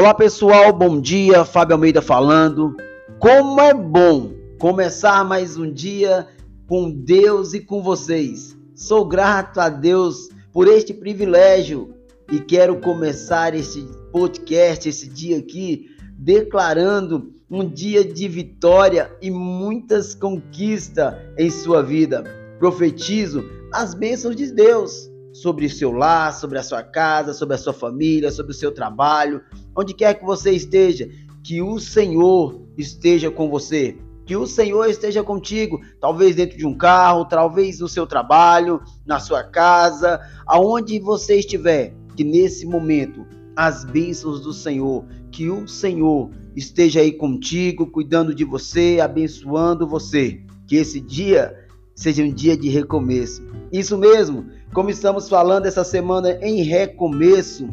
Olá pessoal, bom dia. Fábio Almeida falando. Como é bom começar mais um dia com Deus e com vocês. Sou grato a Deus por este privilégio e quero começar este podcast, esse dia aqui, declarando um dia de vitória e muitas conquistas em sua vida. Profetizo as bênçãos de Deus sobre o seu lar, sobre a sua casa, sobre a sua família, sobre o seu trabalho, onde quer que você esteja, que o Senhor esteja com você. Que o Senhor esteja contigo, talvez dentro de um carro, talvez no seu trabalho, na sua casa, aonde você estiver, que nesse momento as bênçãos do Senhor, que o Senhor esteja aí contigo, cuidando de você, abençoando você. Que esse dia seja um dia de recomeço. Isso mesmo, como estamos falando essa semana em recomeço,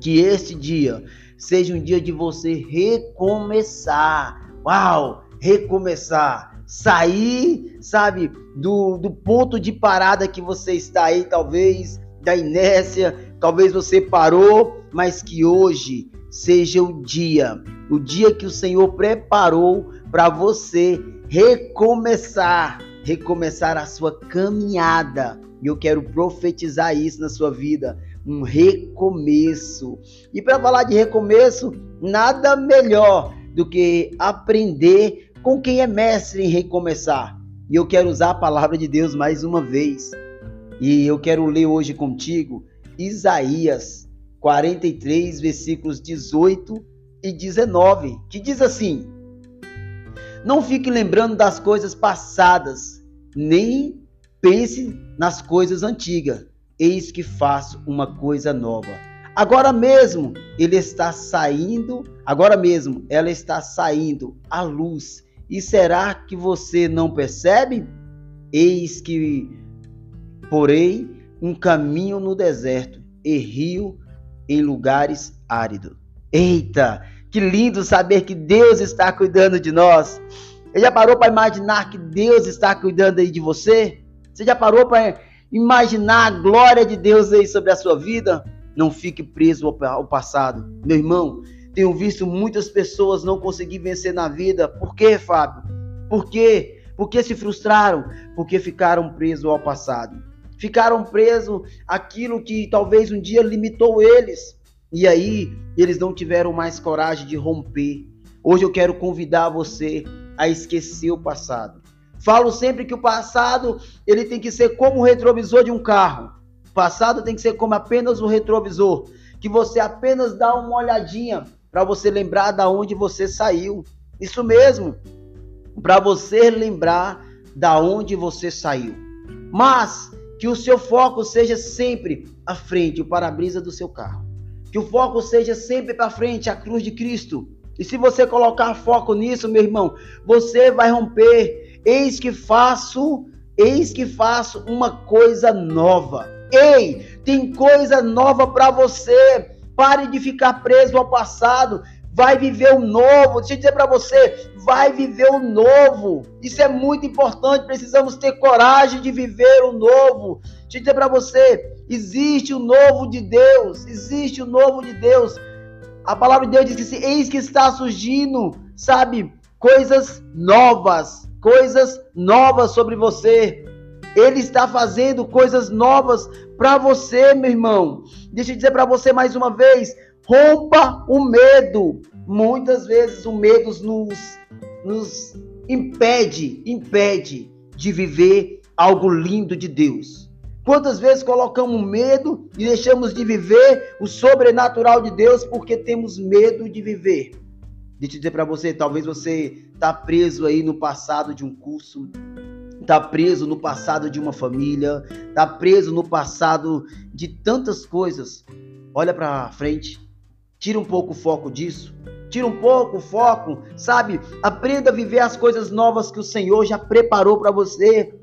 que este dia seja um dia de você recomeçar. Uau! Recomeçar. Sair, sabe, do, do ponto de parada que você está aí, talvez, da inércia, talvez você parou, mas que hoje seja o dia, o dia que o Senhor preparou para você recomeçar, recomeçar a sua caminhada. E eu quero profetizar isso na sua vida um recomeço. E para falar de recomeço, nada melhor do que aprender com quem é mestre em recomeçar. E eu quero usar a palavra de Deus mais uma vez. E eu quero ler hoje contigo Isaías 43, versículos 18 e 19, que diz assim: Não fique lembrando das coisas passadas, nem pense nas coisas antigas eis que faço uma coisa nova. Agora mesmo ele está saindo, agora mesmo ela está saindo à luz. E será que você não percebe? Eis que porém um caminho no deserto e rio em lugares áridos. Eita, que lindo saber que Deus está cuidando de nós. Você já parou para imaginar que Deus está cuidando aí de você? Você já parou para imaginar a glória de Deus aí sobre a sua vida, não fique preso ao passado. Meu irmão, tenho visto muitas pessoas não conseguir vencer na vida. Por quê, Fábio? Por quê? Porque se frustraram? Porque ficaram presos ao passado. Ficaram presos aquilo que talvez um dia limitou eles. E aí eles não tiveram mais coragem de romper. Hoje eu quero convidar você a esquecer o passado. Falo sempre que o passado ele tem que ser como o retrovisor de um carro. O passado tem que ser como apenas o retrovisor, que você apenas dá uma olhadinha para você lembrar da onde você saiu. Isso mesmo, para você lembrar da onde você saiu. Mas que o seu foco seja sempre à frente, o para-brisa do seu carro. Que o foco seja sempre para frente, a cruz de Cristo. E se você colocar foco nisso, meu irmão, você vai romper Eis que faço, eis que faço uma coisa nova. Ei, tem coisa nova para você. Pare de ficar preso ao passado. Vai viver o novo. Deixa eu dizer para você, vai viver o novo. Isso é muito importante. Precisamos ter coragem de viver o novo. Deixa eu dizer para você, existe o novo de Deus. Existe o novo de Deus. A palavra de Deus diz que eis que está surgindo, sabe, coisas novas coisas novas sobre você. Ele está fazendo coisas novas para você, meu irmão. Deixa eu dizer para você mais uma vez: rompa o medo. Muitas vezes o medo nos, nos impede, impede de viver algo lindo de Deus. Quantas vezes colocamos medo e deixamos de viver o sobrenatural de Deus porque temos medo de viver? Deixa eu dizer para você, talvez você tá preso aí no passado de um curso, tá preso no passado de uma família, tá preso no passado de tantas coisas. Olha para frente, tira um pouco o foco disso, tira um pouco o foco, sabe? Aprenda a viver as coisas novas que o Senhor já preparou para você.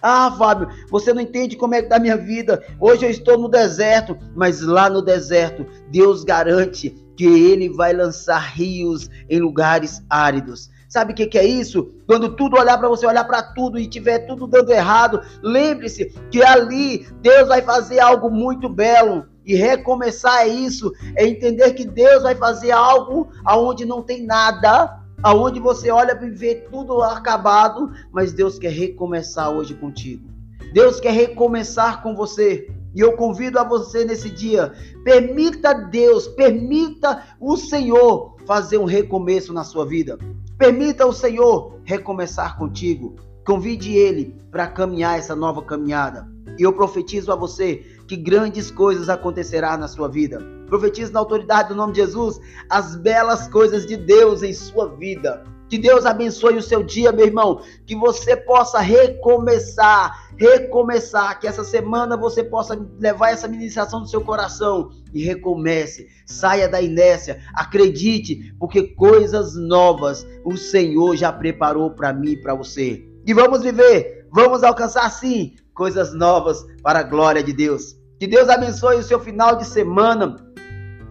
Ah, Fábio, você não entende como é que tá a minha vida. Hoje eu estou no deserto, mas lá no deserto, Deus garante que ele vai lançar rios em lugares áridos. Sabe o que, que, é isso? Quando tudo olhar para você, olhar para tudo e tiver tudo dando errado, lembre-se que ali Deus vai fazer algo muito belo E recomeçar é isso, é entender que Deus vai fazer algo aonde não tem nada, aonde você olha para ver tudo acabado, mas Deus quer recomeçar hoje contigo. Deus quer recomeçar com você. E eu convido a você nesse dia, permita Deus, permita o Senhor fazer um recomeço na sua vida. Permita o Senhor recomeçar contigo. Convide Ele para caminhar essa nova caminhada. E eu profetizo a você que grandes coisas acontecerá na sua vida. Profetizo na autoridade do nome de Jesus as belas coisas de Deus em sua vida. Que Deus abençoe o seu dia, meu irmão. Que você possa recomeçar, recomeçar. Que essa semana você possa levar essa ministração do seu coração e recomece. Saia da inércia. Acredite, porque coisas novas o Senhor já preparou para mim e para você. E vamos viver, vamos alcançar sim coisas novas para a glória de Deus. Que Deus abençoe o seu final de semana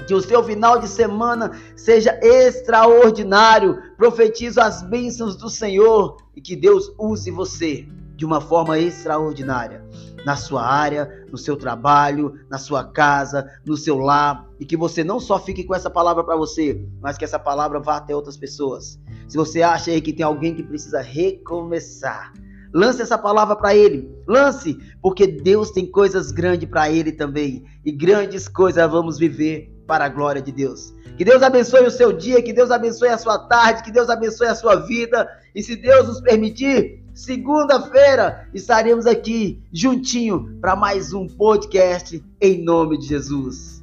que o seu final de semana seja extraordinário. Profetizo as bênçãos do Senhor e que Deus use você de uma forma extraordinária na sua área, no seu trabalho, na sua casa, no seu lar, e que você não só fique com essa palavra para você, mas que essa palavra vá até outras pessoas. Se você acha aí que tem alguém que precisa recomeçar, Lance essa palavra para ele. Lance, porque Deus tem coisas grandes para ele também. E grandes coisas vamos viver para a glória de Deus. Que Deus abençoe o seu dia, que Deus abençoe a sua tarde, que Deus abençoe a sua vida. E se Deus nos permitir, segunda-feira estaremos aqui juntinho para mais um podcast em nome de Jesus.